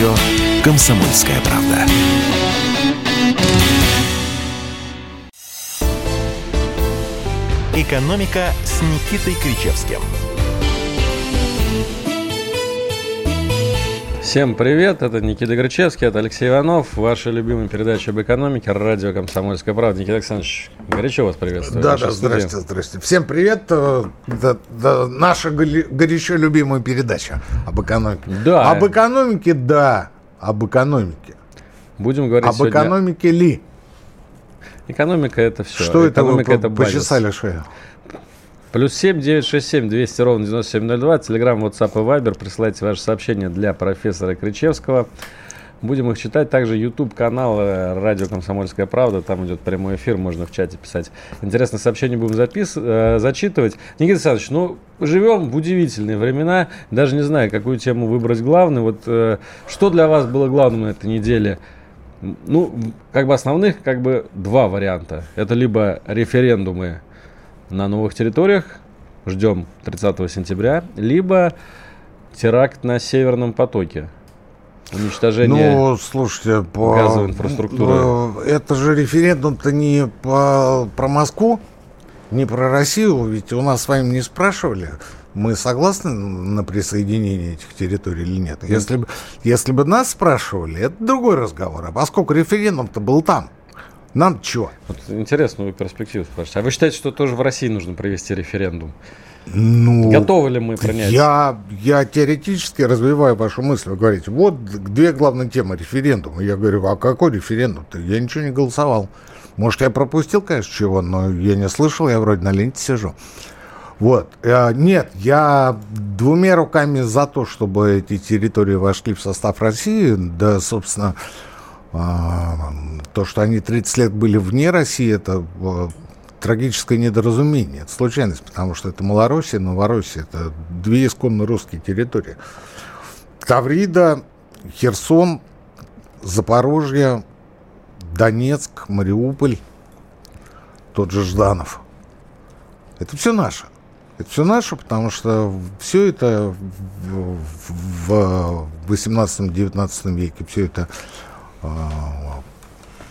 радио «Комсомольская правда». «Экономика» с Никитой Кричевским – Всем привет, это Никита Грачевский, это Алексей Иванов, ваша любимая передача об экономике, радио «Комсомольская правда». Никита Александрович, горячо вас приветствую. Да, да, здрасте, здрасте. Всем привет, э, да, да, наша горячо любимая передача об экономике. Да. Об экономике, да, об экономике. Будем говорить Об сегодня... экономике ли? Экономика это все. Что Экономика это вы это почесали шею? Плюс 7 967 200 ровно 9702. Телеграм, WhatsApp и Viber. Присылайте ваши сообщения для профессора Кричевского. Будем их читать. Также YouTube канал э, Радио Комсомольская правда. Там идет прямой эфир, можно в чате писать. Интересные сообщения будем запис... Э, зачитывать. Никита Александрович, ну, живем в удивительные времена. Даже не знаю, какую тему выбрать главной. Вот э, что для вас было главным на этой неделе? Ну, как бы основных, как бы два варианта. Это либо референдумы на новых территориях, ждем 30 сентября, либо теракт на Северном потоке. Уничтожение ну, слушайте, по, газовой инфраструктуры. Э, это же референдум-то не по, про Москву, не про Россию, ведь у нас с вами не спрашивали, мы согласны на присоединение этих территорий или нет. Если бы, если бы нас спрашивали, это другой разговор. А поскольку референдум-то был там, нам чего? Вот интересную перспективу спрашиваете. А вы считаете, что тоже в России нужно провести референдум? Ну, Готовы ли мы принять? Я, я теоретически развиваю вашу мысль. Вы говорите, вот две главные темы референдума. Я говорю, а какой референдум-то? Я ничего не голосовал. Может, я пропустил, конечно, чего, но я не слышал, я вроде на ленте сижу. Вот. Э, нет, я двумя руками за то, чтобы эти территории вошли в состав России. Да, собственно, то, что они 30 лет были вне России, это трагическое недоразумение, это случайность, потому что это Малороссия, Новороссия, это две исконно русские территории. Таврида, Херсон, Запорожье, Донецк, Мариуполь, тот же Жданов. Это все наше. Это все наше, потому что все это в 18-19 веке, все это а,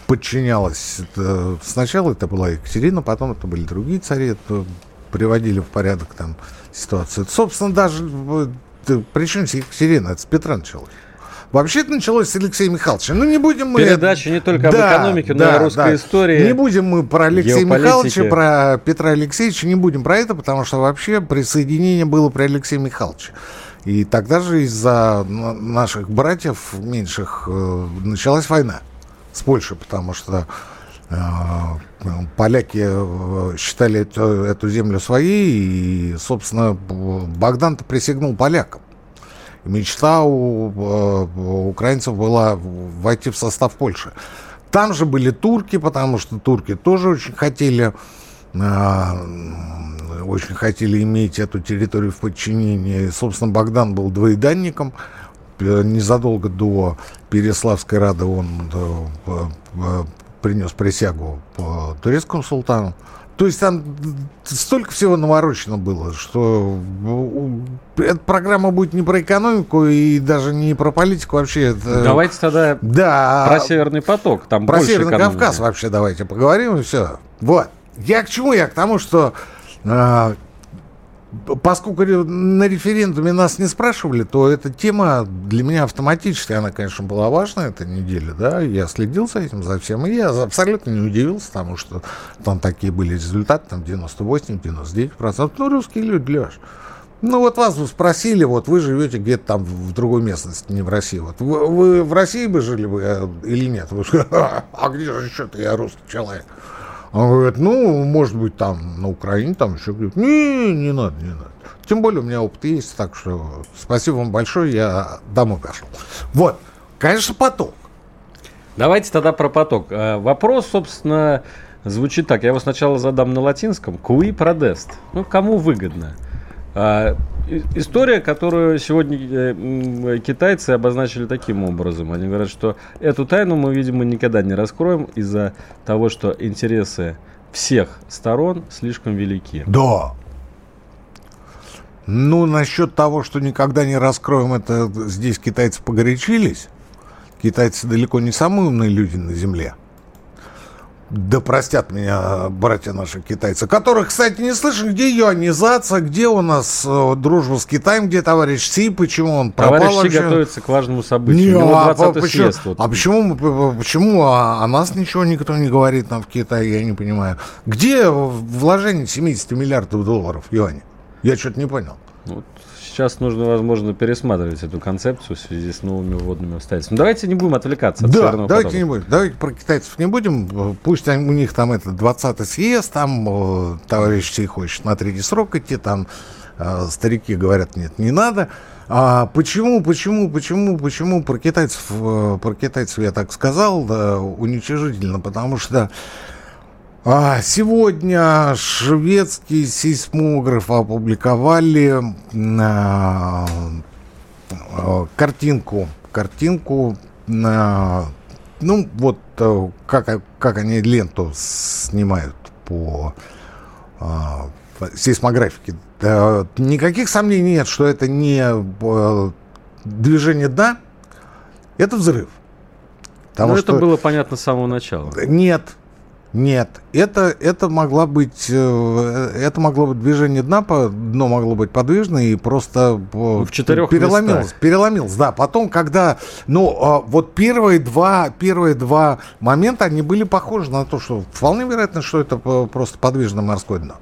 подчинялась. Это, сначала это была Екатерина, потом это были другие цари, это приводили в порядок там ситуацию. Это, собственно, даже причем Екатерина, это с Петра началось. Вообще это началось с Алексея Михайловича. Ну, не будем мы... Передача не только да, об экономике, да, но и о русской да. истории. Не будем мы про Алексея Михайловича, про Петра Алексеевича, не будем про это, потому что вообще присоединение было при Алексее Михайловиче. И тогда же из-за наших братьев меньших э, началась война с Польшей, потому что э, поляки э, считали эту, эту землю своей, и, собственно, Богдан-то присягнул полякам. Мечта у, украинцев была войти в состав Польши. Там же были турки, потому что турки тоже очень хотели очень хотели иметь эту территорию в подчинении. Собственно, Богдан был двоеданником. Незадолго до Переславской Рады он э, э, принес присягу по турецкому султану. То есть там столько всего наворочено было, что эта программа будет не про экономику и даже не про политику вообще. Это... Давайте тогда да, про Северный поток. Там про Северный экономики. Кавказ вообще давайте поговорим и все. Вот. Я к чему? Я к тому, что а, поскольку на референдуме нас не спрашивали, то эта тема для меня автоматически, она, конечно, была важна эта неделя, да, я следил за этим, за всем, и я абсолютно не удивился тому, что там такие были результаты, там 98-99%, ну, русские люди, Леш, ну, вот вас спросили, вот вы живете где-то там в другой местности, не в России. Вот вы, вы в России бы жили бы э, или нет? Вы, а где же еще-то я русский человек? Он говорит, ну, может быть, там на Украине, там еще где-то. Не, не надо, не надо. Тем более у меня опыт есть, так что спасибо вам большое, я домой пошел. Вот, конечно, поток. Давайте тогда про поток. Э, вопрос, собственно, звучит так. Я его сначала задам на латинском. Куи продест. Ну, кому выгодно? А, история, которую сегодня э, китайцы обозначили таким образом. Они говорят, что эту тайну мы, видимо, никогда не раскроем из-за того, что интересы всех сторон слишком велики. Да. Ну, насчет того, что никогда не раскроем, это здесь китайцы погорячились. Китайцы далеко не самые умные люди на Земле. Да простят меня братья наши китайцы, которых, кстати, не слышно, где юанизация, где у нас э, дружба с Китаем, где товарищ Си, почему он пропал Товарищ Си вообще? готовится к важному событию. Не, У него а, 20-й почему, съезд. вот. а почему, мы- почему а, о нас ничего никто не говорит нам в Китае, я не понимаю. Где вложение 70 миллиардов долларов юаней? Я что-то не понял. Вот сейчас нужно, возможно, пересматривать эту концепцию в связи с новыми вводными обстоятельствами. Давайте не будем отвлекаться от Да, давайте потока. не будем. Давайте про китайцев не будем. Пусть они- у них там это 20-й съезд, там э, товарищ Си хочет на третий срок идти, там э, старики говорят, нет, не надо. А почему, почему, почему, почему про китайцев, э, про китайцев я так сказал, да, уничижительно, потому что а, сегодня шведский сейсмограф опубликовали а, картинку, картинку, а, ну вот а, как, как они ленту снимают по по сейсмографике. Да, никаких сомнений нет, что это не а, движение дна, это взрыв. Потому Ну, что это было понятно с самого начала. нет, нет, это, это могло быть, э, это могло быть движение дна, дно могло быть подвижное и просто э, В четырех переломилось, местах. переломилось, да. Потом, когда, ну, а, вот первые два, первые два момента, они были похожи на то, что вполне вероятно, что это по- просто подвижное морское дно.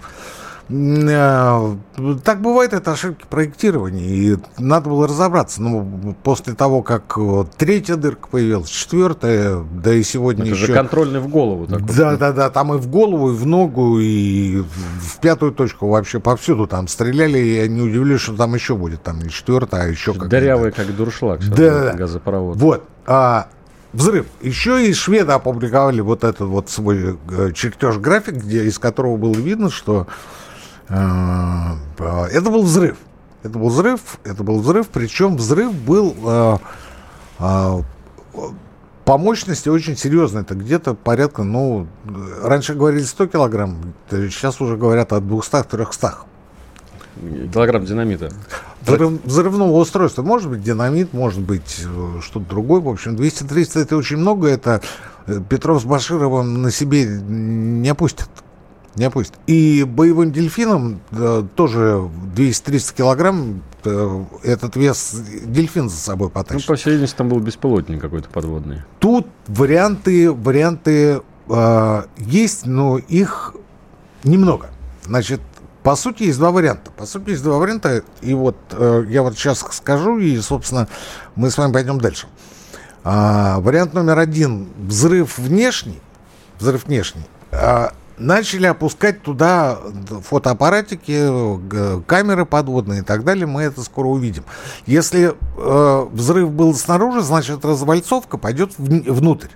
Э, Так бывает, это ошибки проектирования, и надо было разобраться. Ну, после того, как э, третья дырка появилась, четвертая, да и сегодня Это еще... же контрольный в голову такой. Да, да, да, там и в голову, и в ногу, и в пятую точку вообще повсюду там стреляли. и Я не удивлюсь, что там еще будет, там не четвертая, а еще как Дырявый, как дуршлаг. Да, да. Газопровод. Вот. а, взрыв. Еще и шведы опубликовали вот этот вот свой э, чертеж график, где, из которого было видно, что это был взрыв. Это был взрыв, это был взрыв, причем взрыв был э, э, по мощности очень серьезный. Это где-то порядка, ну, раньше говорили 100 килограмм, э, сейчас уже говорят о 200-300. Килограмм динамита. Взрыв- взрывного устройства. Может быть динамит, может быть что-то другое. В общем, 200-300 это очень много. Это Петров с Башировым на себе не опустят. Не опустят. И боевым дельфинам э, тоже 200-300 килограмм э, этот вес дельфин за собой Ну, потащит. по всей видимости, там был беспилотник какой-то подводный. Тут варианты, варианты э, есть, но их немного. Значит, по сути, есть два варианта. По сути, есть два варианта. И вот э, я вот сейчас скажу, и, собственно, мы с вами пойдем дальше. А, вариант номер один. Взрыв внешний. Взрыв внешний. А, начали опускать туда фотоаппаратики, камеры подводные и так далее. Мы это скоро увидим. Если э, взрыв был снаружи, значит развальцовка пойдет вни- внутрь.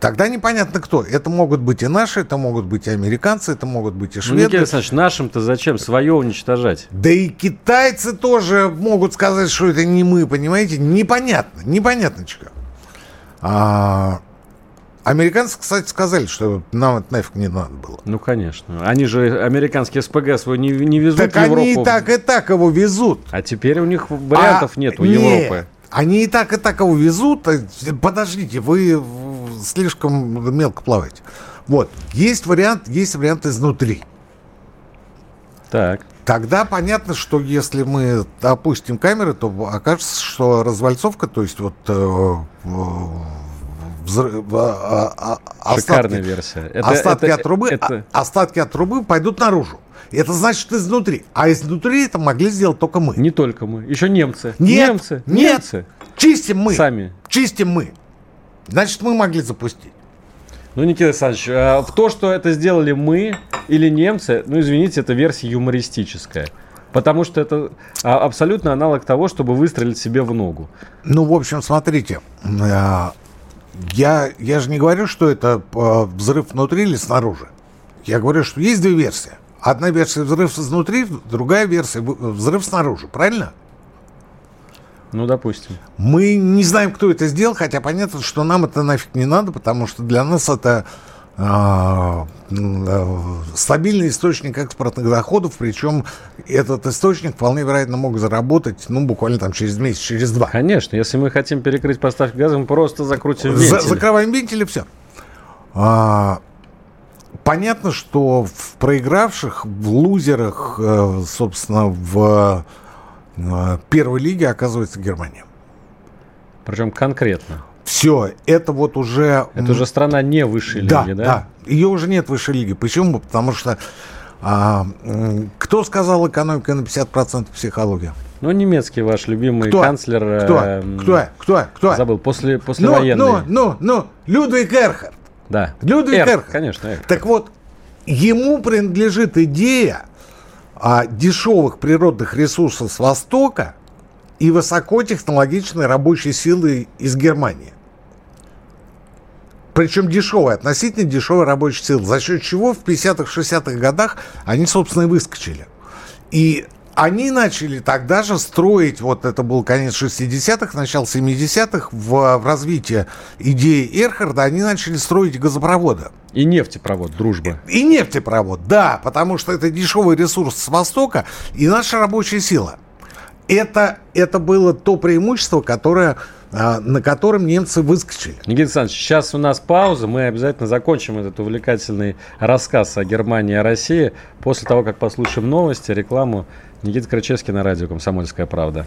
Тогда непонятно кто. Это могут быть и наши, это могут быть и американцы, это могут быть и Ну, шведы. Никита Александрович, нашим-то зачем свое уничтожать? Да и китайцы тоже могут сказать, что это не мы, понимаете? Непонятно, непонятно чего. А, американцы, кстати, сказали, что нам это нафиг не надо было. Ну, конечно. Они же американский СПГ свой не, не везут Так в Европу. они и так, и так его везут. А теперь у них вариантов А, нет у не, Европы. Они и так, и так его везут. А, Подождите, вы слишком мелко плаваете. Вот, есть вариант, есть вариант изнутри. Так. Тогда понятно, что если мы опустим камеры, то окажется, что развальцовка, то есть вот э, э, взрыв- а, а, Шикарная остатки, версия. Это, остатки это- от трубы, это- а- остатки от трубы пойдут наружу. Это значит изнутри. А изнутри это могли сделать только мы. Не только мы. Еще немцы. Нет, немцы. нет. Немцы. Чистим мы. Сами. Чистим мы. Значит, мы могли запустить. Ну, Никита Александрович, а в то, что это сделали мы или немцы, ну, извините, это версия юмористическая. Потому что это а, абсолютно аналог того, чтобы выстрелить себе в ногу. Ну, в общем, смотрите. Я, я же не говорю, что это э, взрыв внутри или снаружи. Я говорю, что есть две версии. Одна версия взрыв изнутри, другая версия взрыв снаружи. Правильно? Ну, допустим. Мы не знаем, кто это сделал, хотя понятно, что нам это нафиг не надо, потому что для нас это стабильный источник экспортных доходов, причем этот источник вполне вероятно мог заработать, ну, буквально там через месяц, через два. Конечно, если мы хотим перекрыть поставки газа, мы просто закрутим вентили. За, закрываем вентили, все. А, понятно, что в проигравших, в лузерах, э, собственно, в э, первой лиге оказывается Германия. Причем конкретно. Все, это вот уже... Это уже страна не высшей да, лиги, да? Да, ее уже нет высшей лиги. Почему? Потому что а, кто сказал экономика на 50% психология? Ну, немецкий ваш любимый кто? канцлер... Кто? Э, кто? Кто? Кто? Забыл, после, после ну. Ну, ну, ну, Людвиг Эрхард. Да. Людвиг Эрх, Эрхард. Конечно, Эрхард. Так вот, ему принадлежит идея о дешевых природных ресурсов с Востока и высокотехнологичной рабочей силы из Германии. Причем дешевая, относительно дешевая рабочая сила, за счет чего в 50-х, 60-х годах они, собственно, и выскочили. И они начали тогда же строить, вот это был конец 60-х, начало 70-х, в, в развитии идеи Эрхарда, они начали строить газопроводы. И нефтепровод, дружба. И, и нефтепровод, да, потому что это дешевый ресурс с Востока и наша рабочая сила. Это, это было то преимущество, которое а, на котором немцы выскочили. Никита Александрович, сейчас у нас пауза. Мы обязательно закончим этот увлекательный рассказ о Германии и России после того, как послушаем новости, рекламу. Никита Крычевский на радио «Комсомольская правда».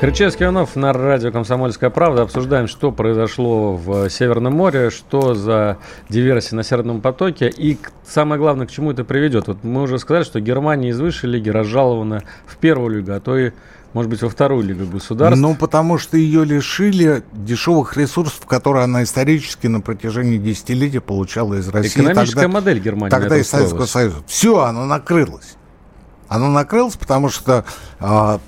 Кричевский Иванов на радио «Комсомольская правда». Обсуждаем, что произошло в Северном море, что за диверсии на Северном потоке и самое главное, к чему это приведет. Вот мы уже сказали, что Германия из высшей лиги разжалована в первую лигу, а то и может быть, во вторую лигу государств? Ну, потому что ее лишили дешевых ресурсов, которые она исторически на протяжении десятилетий получала из России. Экономическая тогда, модель Германии. Тогда из Советского Союза. Все, она накрылась. Она накрылась, потому что а,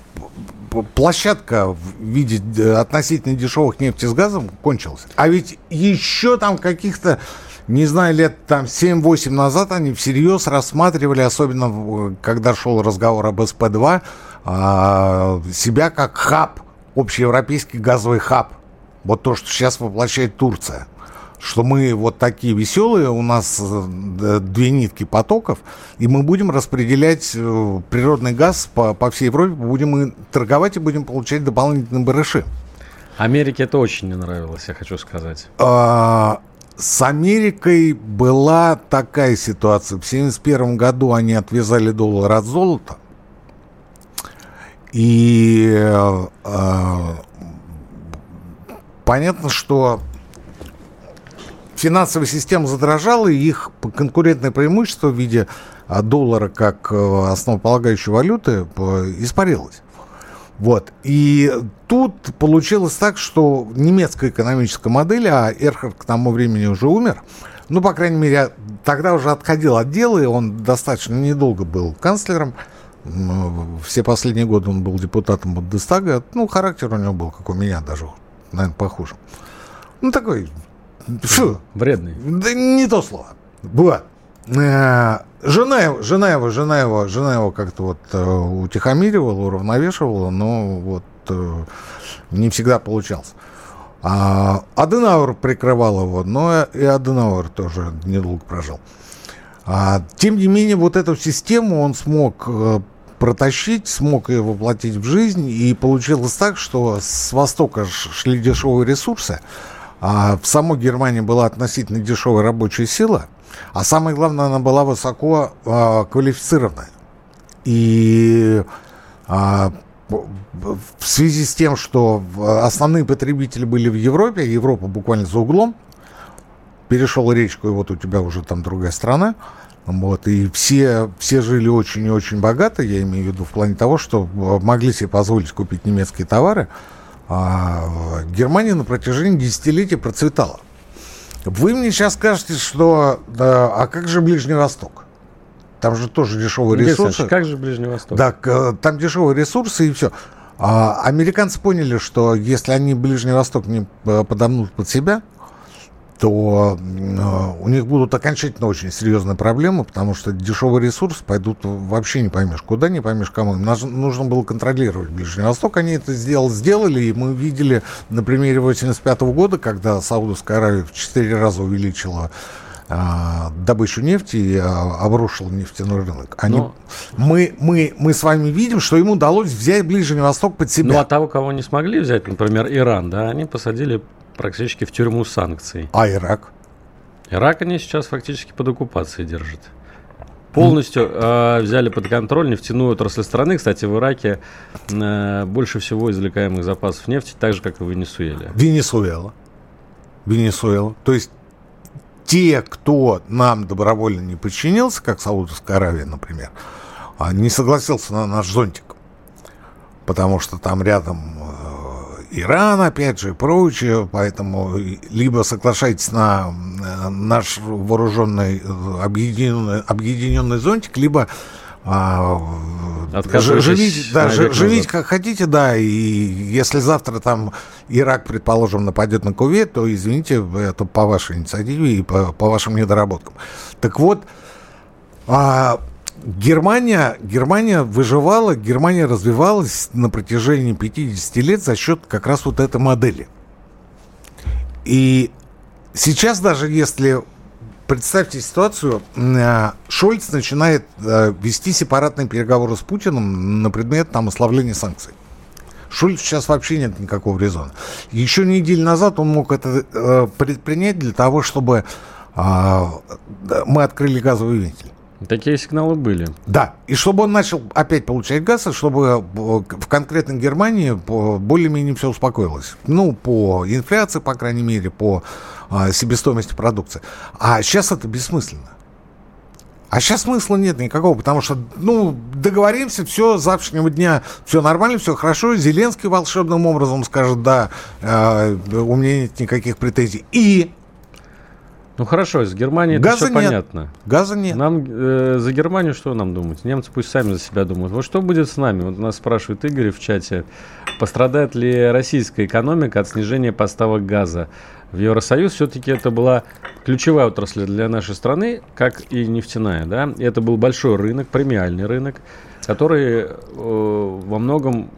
площадка в виде э, относительно дешевых нефти с газом кончилась. А ведь еще там каких-то не знаю, лет там 7-8 назад они всерьез рассматривали, особенно когда шел разговор об СП-2, а, себя как хаб, общеевропейский газовый хаб. Вот то, что сейчас воплощает Турция. Что мы вот такие веселые, у нас э, две нитки потоков, и мы будем распределять э, природный газ по, по всей Европе, будем и торговать и будем получать дополнительные барыши. Америке это очень не нравилось, я хочу сказать. А, с Америкой была такая ситуация. В 1971 году они отвязали доллар от золота. И э, понятно, что финансовая система задрожала, и их конкурентное преимущество в виде э, доллара как э, основополагающей валюты испарилось. Вот. И тут получилось так, что немецкая экономическая модель, а Эрхард к тому времени уже умер, ну, по крайней мере, тогда уже отходил от дела, и он достаточно недолго был канцлером, все последние годы он был депутатом Бундестага. Ну, характер у него был, как у меня даже, наверное, похуже. Ну, такой... Фу. Вредный. Да не то слово. Вот. Э, жена его, жена его, жена его, жена его как-то вот э, утихомиривала, уравновешивала, но вот э, не всегда получалось. А Аденауэр прикрывал его, но и Аденауэр тоже недолго прожил. А, тем не менее, вот эту систему он смог протащить, смог ее воплотить в жизнь, и получилось так, что с востока шли дешевые ресурсы, а в самой Германии была относительно дешевая рабочая сила, а самое главное, она была высоко а, квалифицированная. И а, в связи с тем, что основные потребители были в Европе, Европа буквально за углом, перешел речку, и вот у тебя уже там другая страна, вот, и все, все жили очень и очень богато, я имею в виду в плане того, что могли себе позволить купить немецкие товары. А Германия на протяжении десятилетий процветала. Вы мне сейчас скажете, что да, а как же Ближний Восток? там же тоже дешевые ресурсы. Как же Ближний Восток? Да, там дешевые ресурсы и все. А американцы поняли, что если они Ближний Восток не э, подомнут под себя, то э, у них будут окончательно очень серьезные проблемы, потому что дешевые ресурсы пойдут вообще не поймешь куда, не поймешь кому. Нам нужно было контролировать Ближний Восток. Они это сделали, сделали, и мы видели на примере 85 года, когда Саудовская Аравия в 4 раза увеличила а, добычу нефти и а, обрушил нефтяной рынок. Они, Но... мы, мы, мы с вами видим, что ему удалось взять Ближний Восток под себя. Ну, а того, кого не смогли взять, например, Иран, да, они посадили практически в тюрьму санкций. А Ирак? Ирак они сейчас фактически под оккупацией держат. Полностью э, взяли под контроль нефтяную отрасль страны. Кстати, в Ираке э, больше всего извлекаемых запасов нефти, так же, как и в Венесуэле. Венесуэла. Венесуэла. То есть те, кто нам добровольно не подчинился, как Саудовская Аравия, например, а, не согласился на наш зонтик, потому что там рядом э, Иран, опять же, и прочее, поэтому либо соглашайтесь на э, наш вооруженный э, объединенный, объединенный зонтик, либо а, живите, да, живите как хотите, да, и если завтра там Ирак, предположим, нападет на Кувейт, то, извините, это по вашей инициативе и по, по вашим недоработкам. Так вот, а, Германия, Германия выживала, Германия развивалась на протяжении 50 лет за счет как раз вот этой модели. И сейчас даже если представьте ситуацию, э, Шольц начинает э, вести сепаратные переговоры с Путиным на предмет там ослабления санкций. Шульц сейчас вообще нет никакого резона. Еще неделю назад он мог это э, предпринять для того, чтобы мы открыли газовый вентиль. Такие сигналы были. Да, и чтобы он начал опять получать газ, чтобы в конкретной Германии более-менее все успокоилось. Ну, по инфляции, по крайней мере, по а, себестоимости продукции. А сейчас это бессмысленно. А сейчас смысла нет никакого, потому что, ну, договоримся, все, с завтрашнего дня все нормально, все хорошо. Зеленский волшебным образом скажет, да, э, у меня нет никаких претензий. И ну хорошо, с Германией Газа это все нет. понятно. Газа нет. Нам э, за Германию что нам думать? Немцы пусть сами за себя думают. Вот что будет с нами? Вот нас спрашивает Игорь в чате. Пострадает ли российская экономика от снижения поставок газа? В Евросоюз все-таки это была ключевая отрасль для нашей страны, как и нефтяная. Да? И это был большой рынок, премиальный рынок, который э, во многом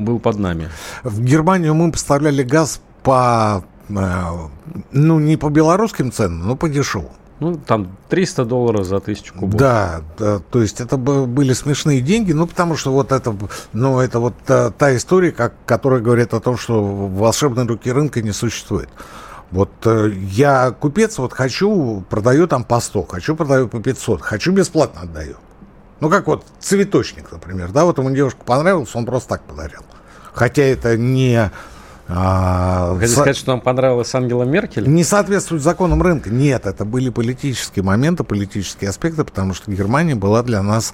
был под нами. В Германию мы поставляли газ по ну, не по белорусским ценам, но по дешевым. Ну, там 300 долларов за тысячу кубов. Да, да, то есть это были смешные деньги, ну, потому что вот это, ну, это вот та, та история, как, которая говорит о том, что волшебной руки рынка не существует. Вот э, я купец, вот хочу, продаю там по 100, хочу, продаю по 500, хочу, бесплатно отдаю. Ну, как вот цветочник, например, да, вот ему девушка понравилась, он просто так подарил. Хотя это не а, Хотите со... сказать, что нам понравилась Ангела Меркель? Не соответствует законам рынка. Нет, это были политические моменты, политические аспекты, потому что Германия была для нас,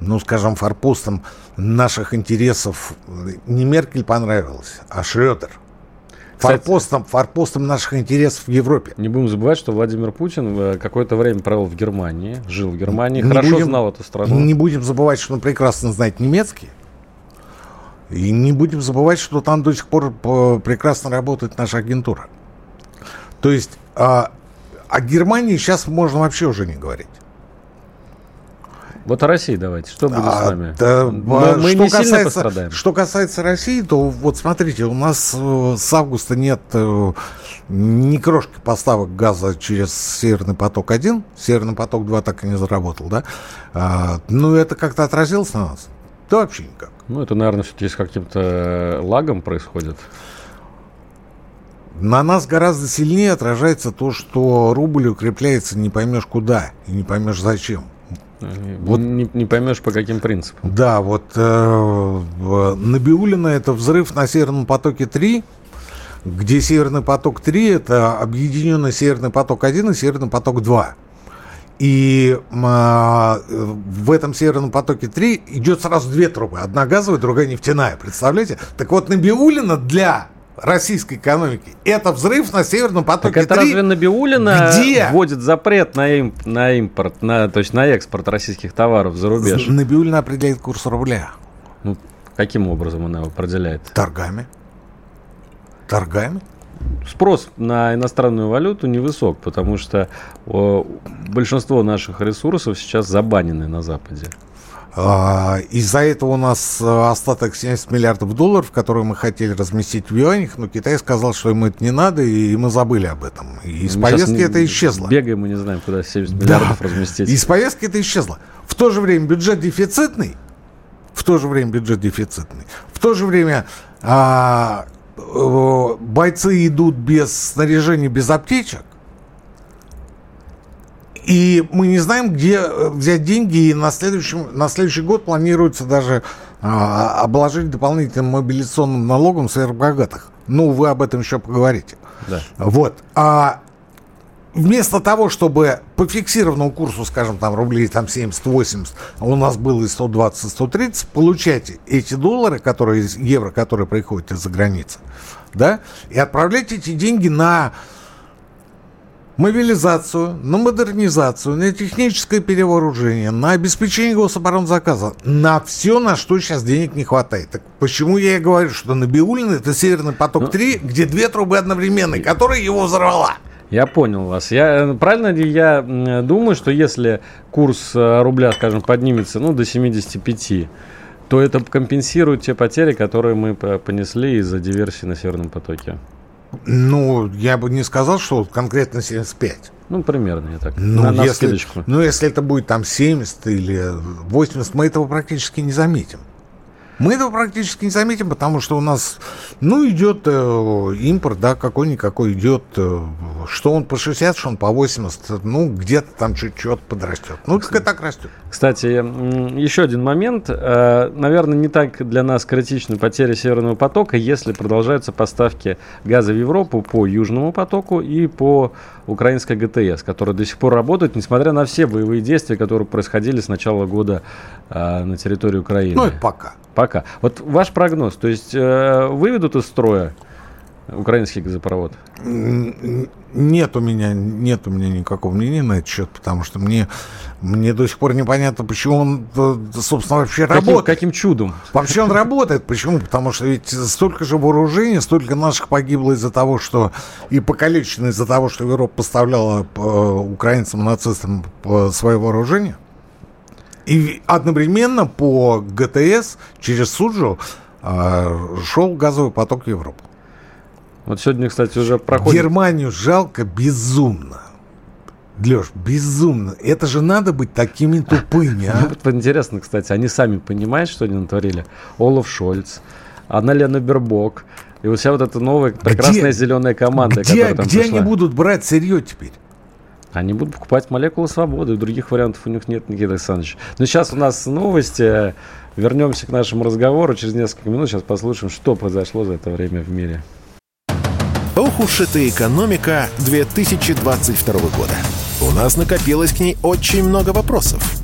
ну, скажем, форпостом наших интересов. Не Меркель понравилась, а Шредер. Форпостом, форпостом наших интересов в Европе. Не будем забывать, что Владимир Путин э, какое-то время провел в Германии, жил в Германии, не хорошо будем, знал эту страну. Не будем забывать, что он прекрасно знает немецкий. И не будем забывать, что там до сих пор э, прекрасно работает наша агентура. То есть а, о Германии сейчас можно вообще уже не говорить. Вот о России давайте. Что будет а, с нами? Да, мы, мы что не касается, сильно пострадаем. Что касается России, то вот смотрите, у нас э, с августа нет э, ни крошки поставок газа через Северный поток-1. Северный поток-2 так и не заработал, да? А, ну, это как-то отразилось на нас? Да вообще никак. Ну, это, наверное, все-таки с каким-то э, лагом происходит. На нас гораздо сильнее отражается то, что рубль укрепляется не поймешь куда и не поймешь зачем. Э, вот, не, не поймешь по каким принципам. Да, вот э, Набиулина это взрыв на Северном потоке 3, где Северный поток 3 это объединенный Северный поток 1 и Северный поток 2. И а, в этом Северном потоке-3 идет сразу две трубы. Одна газовая, другая нефтяная. Представляете? Так вот, Набиулина для российской экономики. Это взрыв на Северном потоке так это 3. разве Набиулина Где? вводит запрет на, им, на импорт, на, то есть на экспорт российских товаров за рубеж? Набиулина определяет курс рубля. Ну, каким образом она его определяет? Торгами. Торгами. Спрос на иностранную валюту невысок, потому что о, большинство наших ресурсов сейчас забанены на Западе. А, Из-за этого у нас э, остаток 70 миллиардов долларов, которые мы хотели разместить в юанях, но Китай сказал, что ему это не надо, и мы забыли об этом. И из Мы повестки это исчезло. Бегаем, мы не знаем, куда 70 Да. миллиардов разместить. Из повестки это исчезло. В то же время бюджет дефицитный, в то же время бюджет дефицитный, в то же время а, э, бойцы идут без снаряжения, без аптечек, и мы не знаем, где э, взять деньги, и на, следующем, на следующий год планируется даже а, обложить дополнительным мобилизационным налогом сверхбогатых. Ну, вы об этом еще поговорите. Да. Вот. А вместо того, чтобы по фиксированному курсу, скажем, там рублей там 70-80, а у нас было и 120-130, получать эти доллары, которые, евро, которые приходят из-за границы, да, и отправлять эти деньги на мобилизацию, на модернизацию, на техническое перевооружение, на обеспечение гособоронзаказа, на все, на что сейчас денег не хватает. Так почему я и говорю, что Набиулин это Северный поток-3, где две трубы одновременно, которая его взорвала. Я понял вас. Я, правильно ли я думаю, что если курс э, рубля, скажем, поднимется ну, до 75, то это компенсирует те потери, которые мы по- понесли из-за диверсии на Северном потоке? Ну, я бы не сказал, что конкретно 75. Ну, примерно, я так. Ну, на, на если, скидочку. ну, если это будет там 70 или 80, мы этого практически не заметим. Мы этого практически не заметим, потому что у нас, ну, идет э, импорт, да, какой-никакой идет. э, что он по 60, что он по 80, ну, где-то там чуть-чуть подрастет. Ну, так и так растет. Кстати, еще один момент. Э, Наверное, не так для нас критичны потери Северного потока, если продолжаются поставки газа в Европу по Южному потоку и по украинской ГТС, которая до сих пор работает, несмотря на все боевые действия, которые происходили с начала года э, на территории Украины. Ну, это пока. Пока. Вот ваш прогноз, то есть э, выведут из строя украинский газопровод? Нет у меня, нет у меня никакого мнения на этот счет, потому что мне, мне до сих пор непонятно, почему он, э, собственно, вообще Каким, работает. каким чудом? Вообще он работает. Почему? Потому что ведь столько же вооружений, столько наших погибло из-за того, что и покалечено из-за того, что Европа поставляла э, украинцам, нацистам э, свое вооружение. И одновременно по ГТС через Суджу э, шел газовый поток в Европу. Вот сегодня, кстати, уже проходит... Германию жалко безумно. Леш, безумно. Это же надо быть такими тупыми, а? вот интересно, кстати, они сами понимают, что они натворили? Олаф Шольц, Анна-Лена Бербок, и вот вся вот эта новая прекрасная зеленая команда, Где, которая там где пришла. они будут брать сырье теперь? Они будут покупать молекулы свободы, других вариантов у них нет, Никита Александрович. Но сейчас у нас новости, вернемся к нашему разговору через несколько минут, сейчас послушаем, что произошло за это время в мире. Ох уж эта экономика 2022 года. У нас накопилось к ней очень много вопросов.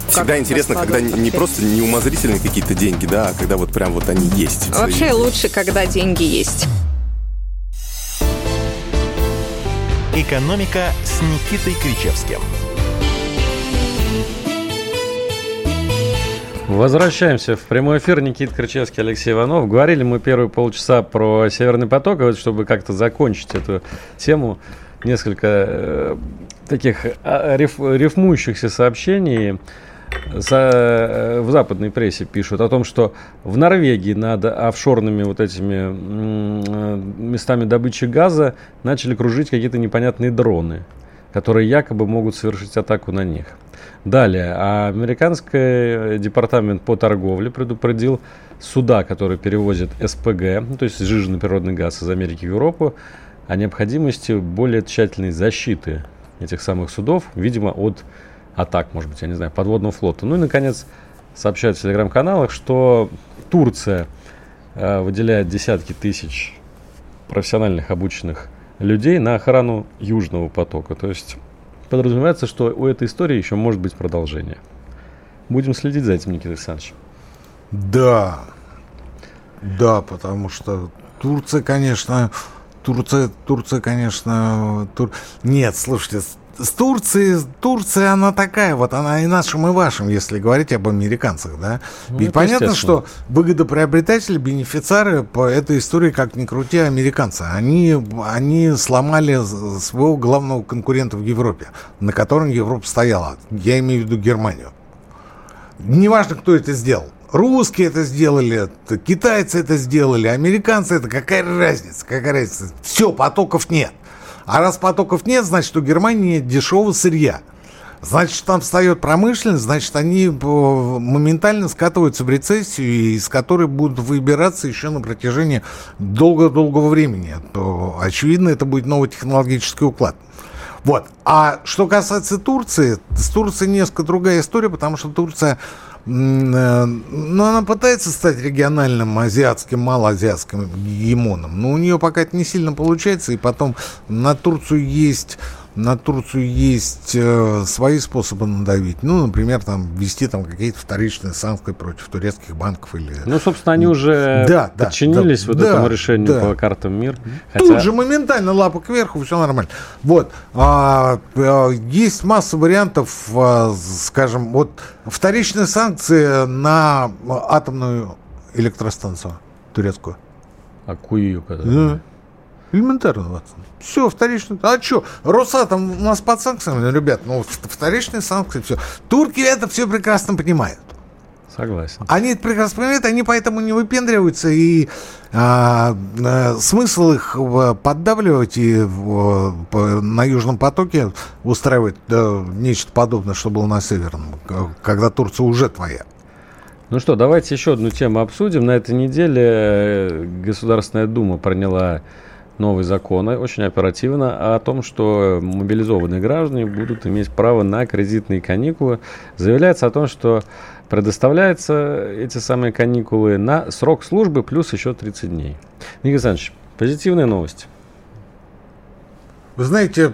Всегда интересно, когда не не просто неумозрительные какие-то деньги, да, а когда вот прям вот они есть. Вообще лучше, когда деньги есть. «Экономика» с Никитой Кричевским. Возвращаемся в прямой эфир. Никита Крычевский, Алексей Иванов. Говорили мы первые полчаса про Северный поток, и вот чтобы как-то закончить эту тему, несколько э, таких а, риф- рифмующихся сообщений за- э, в западной прессе пишут о том, что в Норвегии над офшорными вот этими э, местами добычи газа начали кружить какие-то непонятные дроны, которые якобы могут совершить атаку на них. Далее, а американский департамент по торговле предупредил суда, которые перевозят СПГ, ну, то есть сжиженный природный газ из Америки в Европу, о необходимости более тщательной защиты этих самых судов, видимо, от атак, может быть, я не знаю, подводного флота. Ну и, наконец, сообщают в телеграм-каналах, что Турция э, выделяет десятки тысяч профессиональных обученных людей на охрану Южного потока. То есть подразумевается, что у этой истории еще может быть продолжение. Будем следить за этим, Никита Александрович. Да, да, потому что Турция, конечно, Турция, Турция, конечно, Тур... нет, слушайте, с Турцией, Турция, она такая, вот она и нашим, и вашим, если говорить об американцах, да. Ну, Ведь понятно, что выгодоприобретатели, бенефициары по этой истории, как ни крути, американцы. Они, они сломали своего главного конкурента в Европе, на котором Европа стояла. Я имею в виду Германию. Неважно, кто это сделал. Русские это сделали, китайцы это сделали, американцы это какая разница, какая разница. Все, потоков нет. А раз потоков нет, значит, у Германии нет дешевого сырья. Значит, там встает промышленность, значит, они э, моментально скатываются в рецессию, из которой будут выбираться еще на протяжении долго-долгого времени. То, очевидно, это будет новый технологический уклад. Вот. А что касается Турции, с Турцией несколько другая история, потому что Турция Э, ну, она пытается стать региональным азиатским, малоазиатским гегемоном, но у нее пока это не сильно получается, и потом на Турцию есть на Турцию есть э, свои способы надавить. Ну, например, там ввести там какие-то вторичные санкции против турецких банков или. Ну, собственно, они уже да, подчинились да, вот да, этому решению да. по картам мир. Хотя... Тут же моментально лапа кверху, все нормально. Вот а, а, есть масса вариантов, а, скажем, вот вторичные санкции на атомную электростанцию турецкую. А кую, когда? Да. Элементарно, Ватсон. Все, вторичные. А что, Росатом у нас под санкциями, ребят, ну, вторичные санкции, все. Турки это все прекрасно понимают. Согласен. Они это прекрасно понимают, они поэтому не выпендриваются, и а, а, смысл их поддавливать и а, на Южном потоке устраивать да, нечто подобное, что было на Северном, когда Турция уже твоя. Ну что, давайте еще одну тему обсудим. На этой неделе э, Государственная Дума приняла новый закон, очень оперативно, о том, что мобилизованные граждане будут иметь право на кредитные каникулы. Заявляется о том, что предоставляются эти самые каникулы на срок службы плюс еще 30 дней. Николай Александрович, позитивные новости. Вы знаете,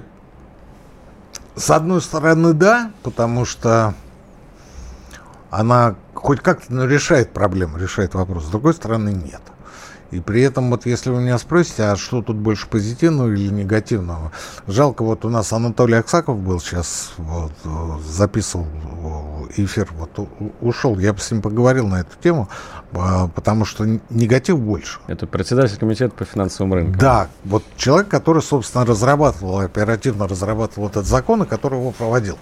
с одной стороны, да, потому что она хоть как-то решает проблему, решает вопрос. С другой стороны, нет. И при этом, вот если вы меня спросите, а что тут больше позитивного или негативного? Жалко, вот у нас Анатолий Аксаков был сейчас, вот, записывал эфир, вот ушел. Я бы с ним поговорил на эту тему, а, потому что негатив больше. Это председатель комитета по финансовым рынкам. Да, вот человек, который, собственно, разрабатывал, оперативно разрабатывал этот закон, и который его проводил.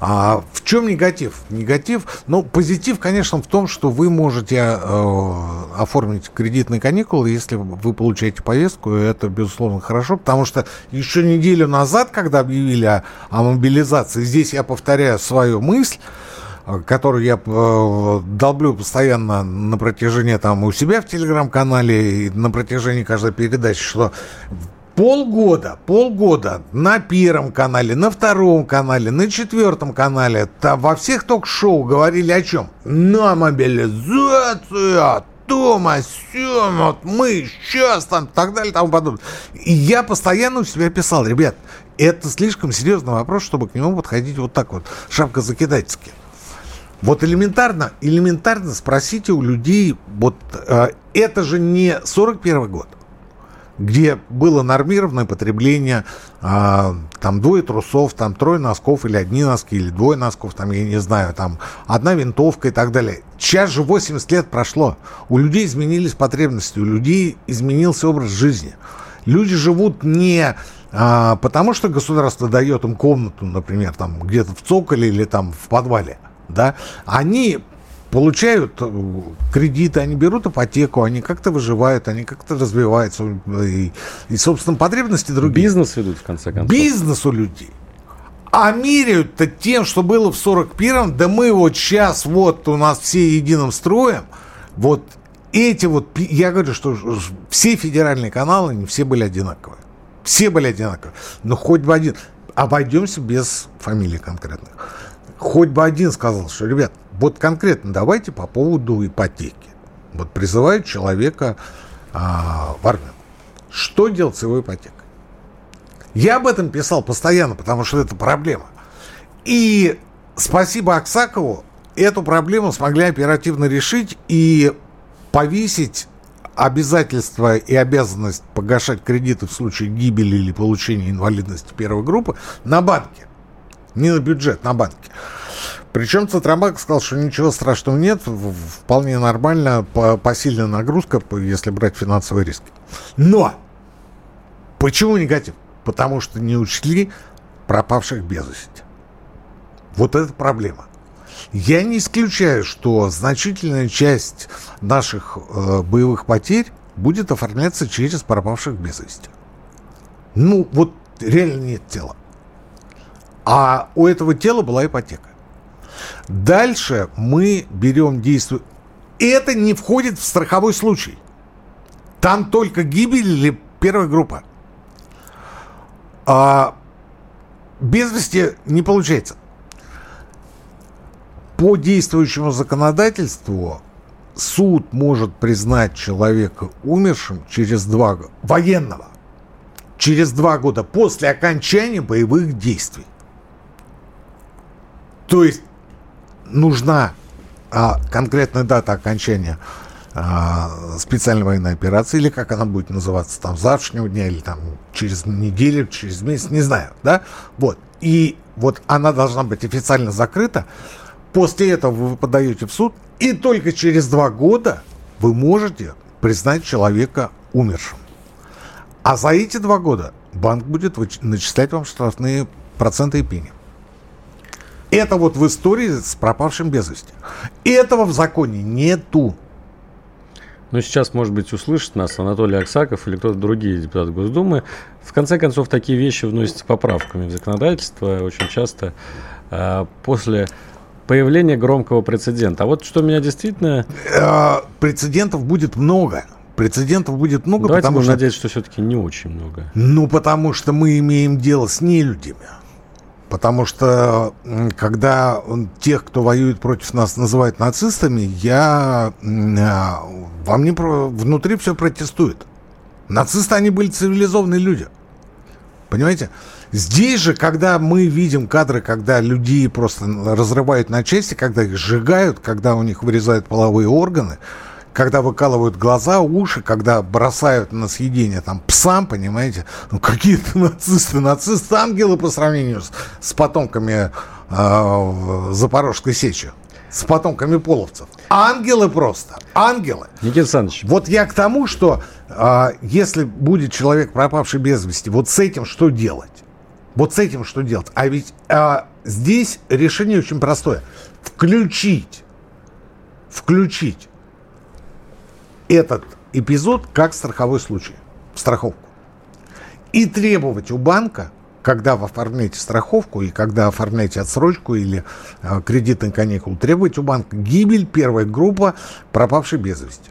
А в чем негатив? Негатив, ну, позитив, конечно, в том, что вы можете э, оформить кредитные каникулы, если вы получаете повестку, и это, безусловно, хорошо, потому что еще неделю назад, когда объявили о, о мобилизации, здесь я повторяю свою мысль, э, которую я э, долблю постоянно на протяжении там у себя в телеграм-канале и на протяжении каждой передачи, что полгода, полгода на Первом канале, на Втором канале, на Четвертом канале, там во всех ток-шоу говорили о чем? На мобилизация, Тома, все, вот мы сейчас там, так далее, тому подобное. И я постоянно у себя писал, ребят, это слишком серьезный вопрос, чтобы к нему подходить вот так вот, шапка закидательски. Вот элементарно, элементарно спросите у людей, вот э, это же не 41 год где было нормированное потребление, а, там двое трусов, там трое носков или одни носки, или двое носков, там, я не знаю, там одна винтовка и так далее. Сейчас же 80 лет прошло. У людей изменились потребности, у людей изменился образ жизни. Люди живут не а, потому, что государство дает им комнату, например, там где-то в цоколе или там в подвале, да, они получают э, кредиты, они берут ипотеку, они как-то выживают, они как-то развиваются. И, и собственно, потребности другие. Бизнес ведут, в конце концов. Бизнес у людей. А меряют-то тем, что было в 41-м, да мы вот сейчас, вот у нас все единым строем, вот эти вот, я говорю, что все федеральные каналы, не все были одинаковые. Все были одинаковые. Но хоть бы один. Обойдемся без фамилий конкретных. Хоть бы один сказал, что, ребят, вот конкретно давайте по поводу ипотеки. Вот призывают человека а, в армию. Что делать с его ипотекой? Я об этом писал постоянно, потому что это проблема. И спасибо Аксакову, эту проблему смогли оперативно решить и повесить обязательство и обязанность погашать кредиты в случае гибели или получения инвалидности первой группы на банке. Не на бюджет, на банке. Причем Центробанк сказал, что ничего страшного нет, вполне нормально, посильная нагрузка, если брать финансовые риски. Но! Почему негатив? Потому что не учли пропавших без вести. Вот это проблема. Я не исключаю, что значительная часть наших э, боевых потерь будет оформляться через пропавших без вести. Ну, вот реально нет тела. А у этого тела была ипотека. Дальше мы берем действие. Это не входит в страховой случай. Там только гибель или первая группа. А без вести не получается. По действующему законодательству суд может признать человека умершим через два года, военного, через два года после окончания боевых действий. То есть нужна а, конкретная дата окончания а, специальной военной операции, или как она будет называться, там, завтрашнего дня, или там через неделю, через месяц, не знаю, да, вот. И вот она должна быть официально закрыта. После этого вы подаете в суд, и только через два года вы можете признать человека умершим. А за эти два года банк будет начислять вам штрафные проценты и пени. Это вот в истории с пропавшим без вести. Этого в законе нету. Ну, сейчас, может быть, услышит нас Анатолий Аксаков или кто-то другие депутаты Госдумы. В конце концов, такие вещи вносятся поправками в законодательство очень часто э, после появления громкого прецедента. А вот что меня действительно... Э, прецедентов будет много. Прецедентов будет много, Давайте потому что... надеяться, что все-таки не очень много. Ну, потому что мы имеем дело с нелюдями. Потому что когда тех, кто воюет против нас, называют нацистами, я а, во мне внутри все протестует. Нацисты, они были цивилизованные люди. Понимаете? Здесь же, когда мы видим кадры, когда людей просто разрывают на части, когда их сжигают, когда у них вырезают половые органы, когда выкалывают глаза, уши, когда бросают на съедение там псам, понимаете? Ну, какие-то нацисты, нацисты, ангелы по сравнению с, с потомками э, Запорожской сечи, с потомками половцев. Ангелы просто, ангелы. Никита Александрович. Вот я к тому, что э, если будет человек, пропавший без вести, вот с этим что делать? Вот с этим что делать? А ведь э, здесь решение очень простое. Включить, включить этот эпизод как страховой случай, страховку. И требовать у банка, когда вы оформляете страховку и когда оформляете отсрочку или э, кредитный каникул, требовать у банка гибель первой группы пропавшей без вести.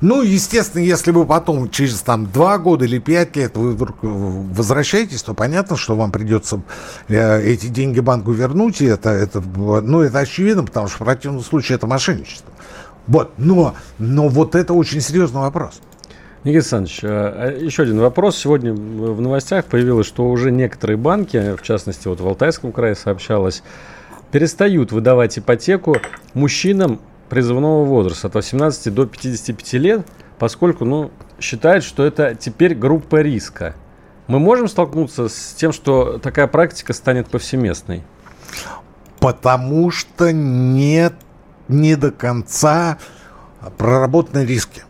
Ну, естественно, если вы потом через там два года или пять лет вы вдруг э, возвращаетесь, то понятно, что вам придется э, эти деньги банку вернуть, и это, это, ну, это очевидно, потому что в противном случае это мошенничество. Вот, но, но вот это очень серьезный вопрос. Никита Александрович, а, а еще один вопрос. Сегодня в новостях появилось, что уже некоторые банки, в частности, вот в Алтайском крае сообщалось, перестают выдавать ипотеку мужчинам призывного возраста от 18 до 55 лет, поскольку ну, считают, что это теперь группа риска. Мы можем столкнуться с тем, что такая практика станет повсеместной? Потому что нет не до конца проработаны риски.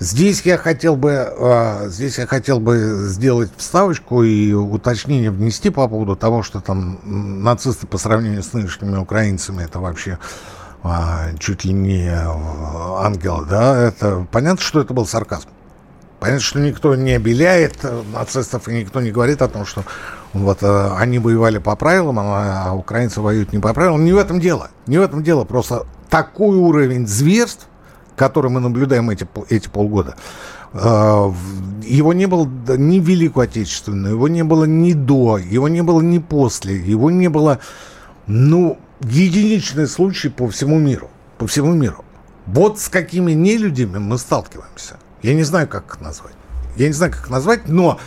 Здесь я хотел бы, а, здесь я хотел бы сделать вставочку и уточнение внести по поводу того, что там нацисты по сравнению с нынешними украинцами это вообще а, чуть ли не ангелы, да, это понятно, что это был сарказм. Понятно, что никто не обеляет нацистов и никто не говорит о том, что вот э, они воевали по правилам, а, а украинцы воюют не по правилам. Не в этом дело. Не в этом дело. Просто такой уровень зверств, который мы наблюдаем эти, эти полгода, э, его не было ни в Великую Отечественную, его не было ни до, его не было ни после, его не было, ну, единичный случай по всему миру. По всему миру. Вот с какими нелюдями мы сталкиваемся. Я не знаю, как их назвать. Я не знаю, как их назвать, но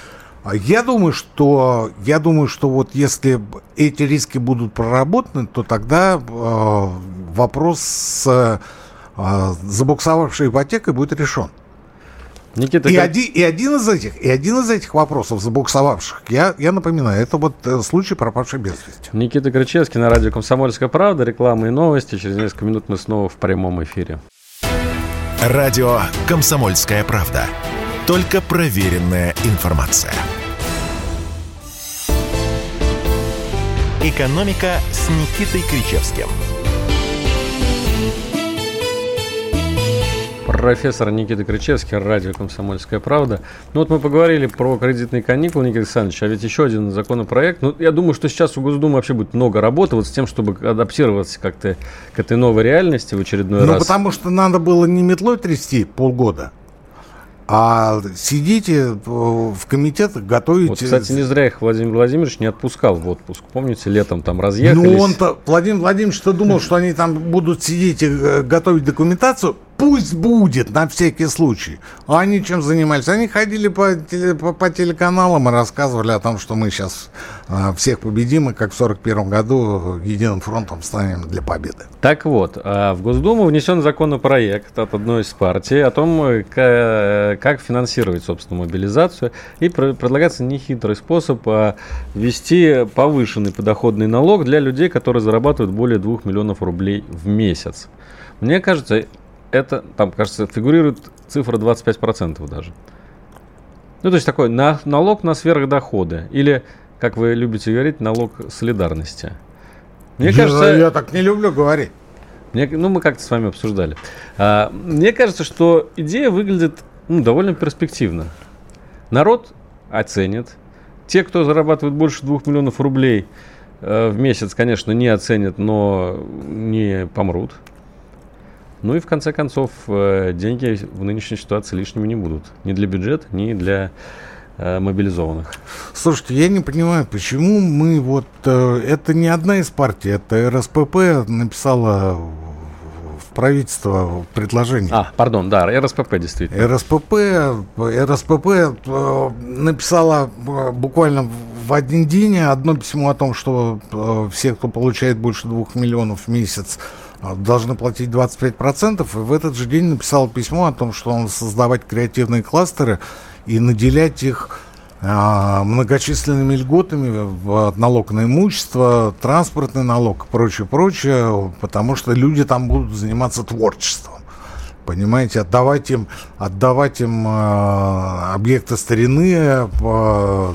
я думаю, что я думаю, что вот если эти риски будут проработаны, то тогда э, вопрос с э, забуксовавшей ипотекой будет решен. Никита, и, как... один, и, один из этих, и один из этих вопросов забуксовавших, я, я напоминаю, это вот э, случай пропавший без вести. Никита Крычевский на радио «Комсомольская правда», реклама и новости. Через несколько минут мы снова в прямом эфире. Радио «Комсомольская правда». Только проверенная информация. «Экономика» с Никитой Кричевским – профессор Никита Кричевский, радио «Комсомольская правда». Ну вот мы поговорили про кредитные каникулы, Никита Александрович, а ведь еще один законопроект. Ну, я думаю, что сейчас у Госдумы вообще будет много работы вот с тем, чтобы адаптироваться как-то к этой новой реальности в очередной ну, раз. Ну, потому что надо было не метлой трясти полгода, а сидите в комитетах, готовите... Вот, кстати, не зря их Владимир Владимирович не отпускал в отпуск. Помните, летом там разъехались? Ну, он-то, Владимир Владимирович-то думал, что они там будут сидеть и э, готовить документацию. Пусть будет, на всякий случай. А они чем занимались? Они ходили по, по, по телеканалам и рассказывали о том, что мы сейчас а, всех победим, и как в 1941 году единым фронтом станем для победы. Так вот, а в Госдуму внесен законопроект от одной из партий о том, как финансировать, собственно, мобилизацию. И предлагается нехитрый способ а, ввести повышенный подоходный налог для людей, которые зарабатывают более 2 миллионов рублей в месяц. Мне кажется, это, там, кажется, фигурирует цифра 25% даже. Ну, то есть такой на, налог на сверхдоходы. Или, как вы любите говорить, налог солидарности. Мне я, кажется... Я так не люблю говорить. Мне, ну, мы как-то с вами обсуждали. А, мне кажется, что идея выглядит ну, довольно перспективно. Народ оценит. Те, кто зарабатывает больше 2 миллионов рублей э, в месяц, конечно, не оценят, но не помрут. Ну и в конце концов, э, деньги в нынешней ситуации лишними не будут. Ни для бюджета, ни для э, мобилизованных. Слушайте, я не понимаю, почему мы вот... Э, это не одна из партий, это РСПП написала в правительство предложение. А, пардон, да, РСПП действительно. РСПП, РСПП написала буквально в один день одно письмо о том, что все, кто получает больше двух миллионов в месяц, должны платить 25%, и в этот же день написал письмо о том, что он создавать креативные кластеры и наделять их а, многочисленными льготами в налог на имущество, транспортный налог и прочее, прочее, потому что люди там будут заниматься творчеством. Понимаете, отдавать им, отдавать им э, объекты старины, э,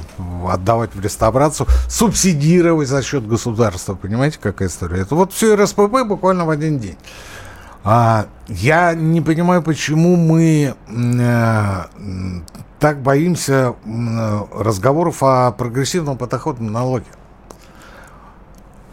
отдавать в реставрацию, субсидировать за счет государства. Понимаете, какая история? Это вот все РСПП буквально в один день. А, я не понимаю, почему мы э, так боимся э, разговоров о прогрессивном подоходном налоге.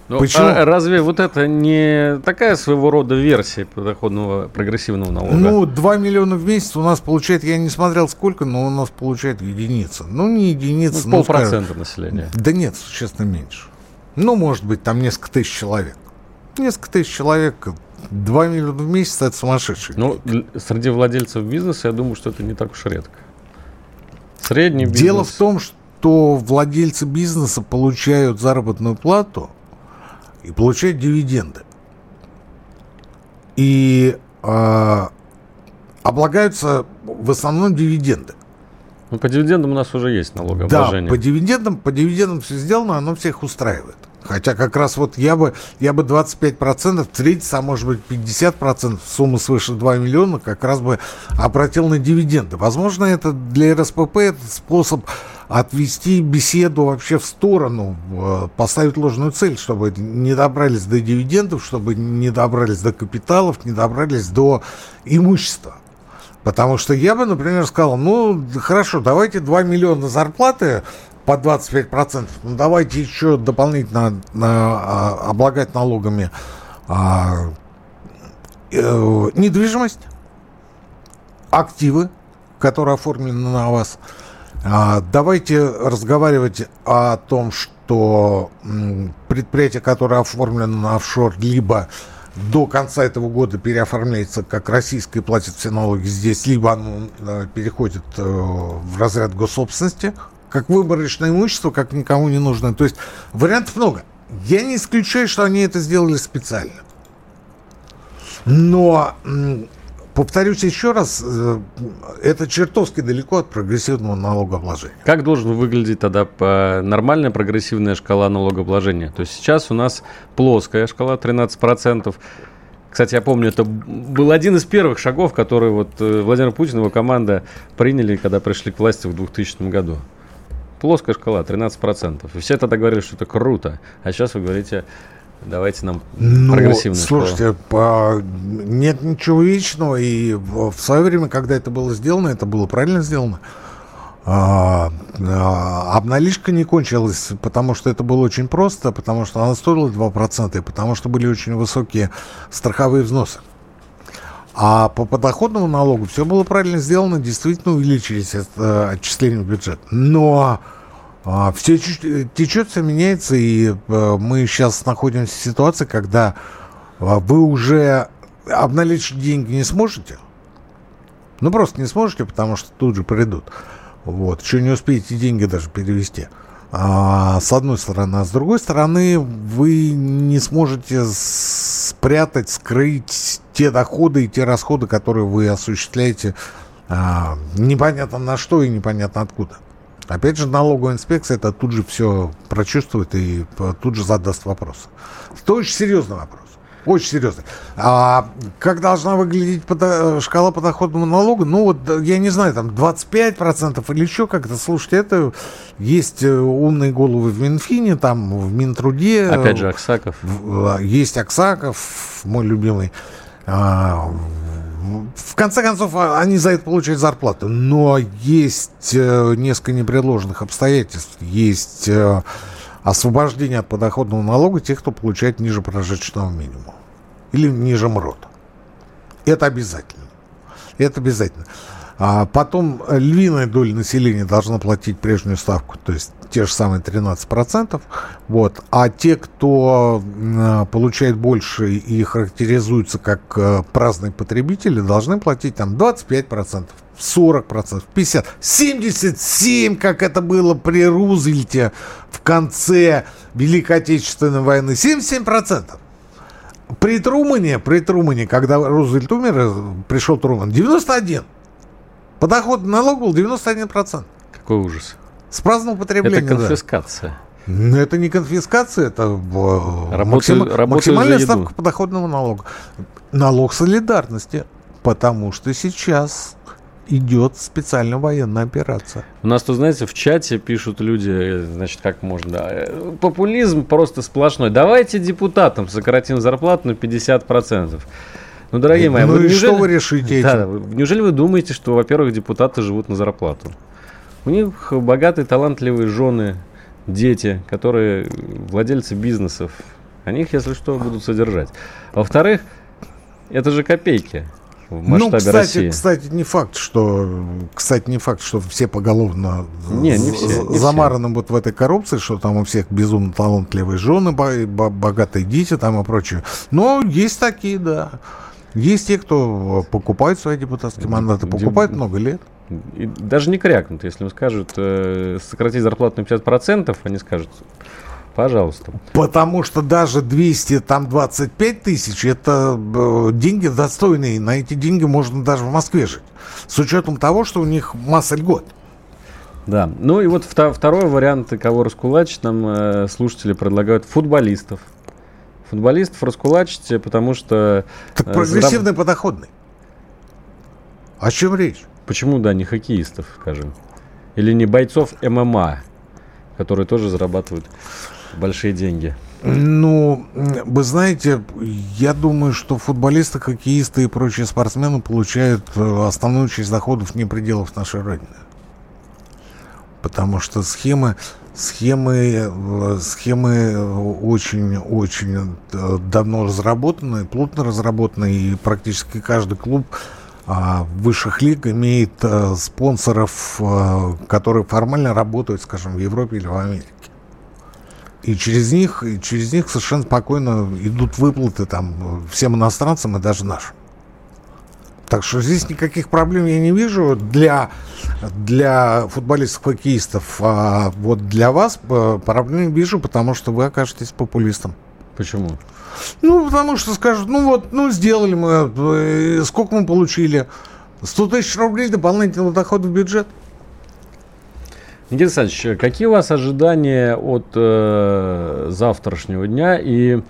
Ну, Почему? А разве вот это не такая своего рода версия подоходного прогрессивного налога? Ну, 2 миллиона в месяц у нас получает, я не смотрел сколько, но у нас получает единица. Ну, не единица. Ну, полпроцента населения. Да нет, существенно меньше. Ну, может быть, там несколько тысяч человек. Несколько тысяч человек, 2 миллиона в месяц, это сумасшедший. Ну, среди владельцев бизнеса, я думаю, что это не так уж редко. Средний бизнес. Дело в том, что владельцы бизнеса получают заработную плату – и получать дивиденды. И э, облагаются в основном дивиденды. Ну, по дивидендам у нас уже есть налогообложение. Да, по дивидендам, по дивидендам все сделано, оно всех устраивает. Хотя как раз вот я бы, я бы 25%, 30, а может быть 50% суммы свыше 2 миллиона как раз бы обратил на дивиденды. Возможно, это для РСПП это способ отвести беседу вообще в сторону, э, поставить ложную цель, чтобы не добрались до дивидендов, чтобы не добрались до капиталов, не добрались до имущества. Потому что я бы, например, сказал, ну, хорошо, давайте 2 миллиона зарплаты по 25%, ну, давайте еще дополнительно на, а, облагать налогами а, э, недвижимость активы, которые оформлены на вас. А, давайте разговаривать о том, что предприятие, которое оформлено на офшор, либо до конца этого года переоформляется как российское и платит все налоги здесь, либо оно э, переходит э, в разряд госсобственности, как выборочное имущество, как никому не нужно. То есть вариантов много. Я не исключаю, что они это сделали специально. Но повторюсь еще раз, э, это чертовски далеко от прогрессивного налогообложения. Как должен выглядеть тогда нормальная прогрессивная шкала налогообложения? То есть сейчас у нас плоская шкала 13%. Кстати, я помню, это был один из первых шагов, которые вот э, Владимир Путин и его команда приняли, когда пришли к власти в 2000 году. Плоская шкала 13%. И все тогда говорили, что это круто. А сейчас вы говорите, Давайте нам ну, прогрессивную Слушайте, по... нет ничего вечного, и в свое время, когда это было сделано, это было правильно сделано. А, а, обналичка не кончилась, потому что это было очень просто, потому что она стоила 2%, и потому что были очень высокие страховые взносы. А по подоходному налогу все было правильно сделано, действительно увеличились это, отчисления в бюджет. Но все течет, все меняется, и э, мы сейчас находимся в ситуации, когда а, вы уже обналичить деньги не сможете. Ну, просто не сможете, потому что тут же придут. Вот. Еще не успеете деньги даже перевести. А, с одной стороны. А с другой стороны, вы не сможете спрятать, скрыть те доходы и те расходы, которые вы осуществляете а, непонятно на что и непонятно откуда. Опять же, налоговая инспекция это тут же все прочувствует и тут же задаст вопрос. Это очень серьезный вопрос. Очень серьезный. А как должна выглядеть подо... шкала подоходного налога? Ну, вот, я не знаю, там 25% или еще как-то. Слушайте, это есть э, умные головы в Минфине, там в Минтруде. Опять же, Аксаков. А, есть Аксаков, мой любимый. В конце концов, а, они за это получают зарплату. Но есть э, несколько непреложных обстоятельств. Есть э, освобождение от подоходного налога тех, кто получает ниже прожиточного минимума. Или ниже МРОТ. Это обязательно. Это обязательно. А потом львиная доля населения должна платить прежнюю ставку, то есть те же самые 13%. Вот. А те, кто э, получает больше и характеризуются как э, праздные потребители, должны платить там 25%, 40%, 50%, 77%, как это было при Рузвельте в конце Великой Отечественной войны, 77%. При Трумане, при Трумане, когда Рузвельт умер, э, пришел Труман, 91%. Подоходный налог был 91%. Какой ужас. С праздного потребления. Это конфискация. Да. Ну, это не конфискация, это работаю, максим... максимальная ставка подоходного налога. Налог солидарности, потому что сейчас идет специальная военная операция. У нас тут, знаете, в чате пишут люди, значит, как можно, да, популизм просто сплошной. Давайте депутатам сократим зарплату на 50%. Ну, дорогие мои, ну вы, и неужели... что вы решите этим? Да, неужели вы думаете, что, во-первых, депутаты живут на зарплату? У них богатые, талантливые жены, дети, которые владельцы бизнесов. Они их, если что, будут содержать. Во-вторых, это же копейки в масштабе ну, кстати, России. Кстати, не факт, что, кстати, не факт, что все поголовно не, не все, не замараны все. вот в этой коррупции, что там у всех безумно талантливые жены, богатые дети там и прочее. Но есть такие, да. Есть те, кто покупает свои депутатские мандаты, покупают Дем... много лет. И даже не крякнут, если им скажут э, сократить зарплату на 50%, они скажут, пожалуйста. Потому что даже 200, там 25 тысяч, это э, деньги достойные. На эти деньги можно даже в Москве жить. С учетом того, что у них масса льгот. Да, ну и вот второй вариант, кого раскулачить, нам э, слушатели предлагают футболистов футболистов раскулачите, потому что... Так э, прогрессивный зараб... подоходный. О чем речь? Почему, да, не хоккеистов, скажем? Или не бойцов ММА, которые тоже зарабатывают большие деньги? Ну, вы знаете, я думаю, что футболисты, хоккеисты и прочие спортсмены получают э, основную часть доходов не пределов нашей Родины. Потому что схемы Схемы, э, схемы очень-очень э, давно разработаны, плотно разработаны, и практически каждый клуб а, высших лиг имеет а, спонсоров, а, которые формально работают, скажем, в Европе или в Америке. И через них, и через них совершенно спокойно идут выплаты там всем иностранцам и даже нашим. Так что здесь никаких проблем я не вижу для, для футболистов-хоккеистов. А вот для вас проблем вижу, потому что вы окажетесь популистом. Почему? Ну, потому что скажут, ну вот, ну сделали мы, э, сколько мы получили? 100 тысяч рублей дополнительного дохода в бюджет. Никита Александрович, какие у вас ожидания от э, завтрашнего дня и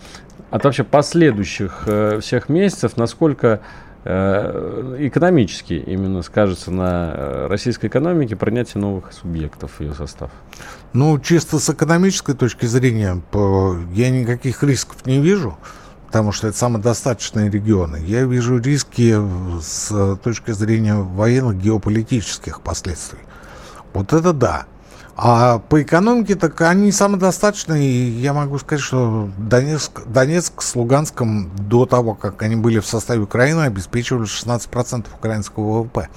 от вообще последующих э, всех месяцев, насколько э, экономически именно скажется на э, российской экономике принятие новых субъектов в ее состав? Ну, чисто с экономической точки зрения, я никаких рисков не вижу, потому что это самодостаточные регионы. Я вижу риски с точки зрения военных геополитических последствий. Вот это да. А по экономике так они самодостаточные. И я могу сказать, что Донецк, Донецк с Луганском до того, как они были в составе Украины, обеспечивали 16% украинского ВВП.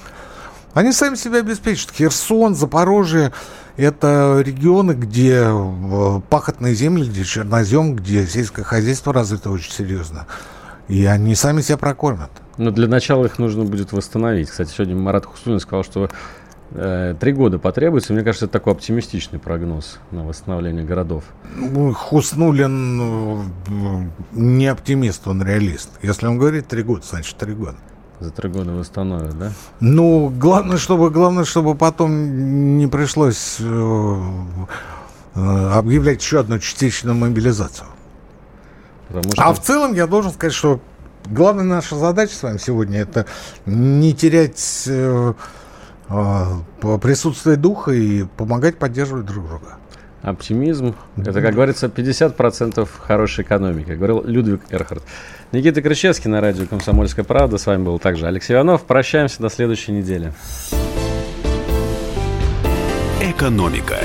Они сами себя обеспечат. Херсон, Запорожье – это регионы, где э, пахотные земли, где чернозем, где сельское хозяйство развито очень серьезно. И они сами себя прокормят. Но для начала их нужно будет восстановить. Кстати, сегодня Марат Хусулин сказал, что э, три года потребуется. Мне кажется, это такой оптимистичный прогноз на восстановление городов. Ну, Хуснулин э, не оптимист, он реалист. Если он говорит три года, значит три года. За три года восстановят, да? Ну, главное, чтобы, главное, чтобы потом не пришлось э, э, объявлять еще одну частичную мобилизацию. Потому что... А в целом я должен сказать, что главная наша задача с вами сегодня это не терять э, э, присутствие духа и помогать поддерживать друг друга. Оптимизм. Это, как говорится, 50% хорошей экономики, говорил Людвиг Эрхард. Никита Крычевский на радио «Комсомольская правда». С вами был также Алексей Иванов. Прощаемся до следующей недели. Экономика.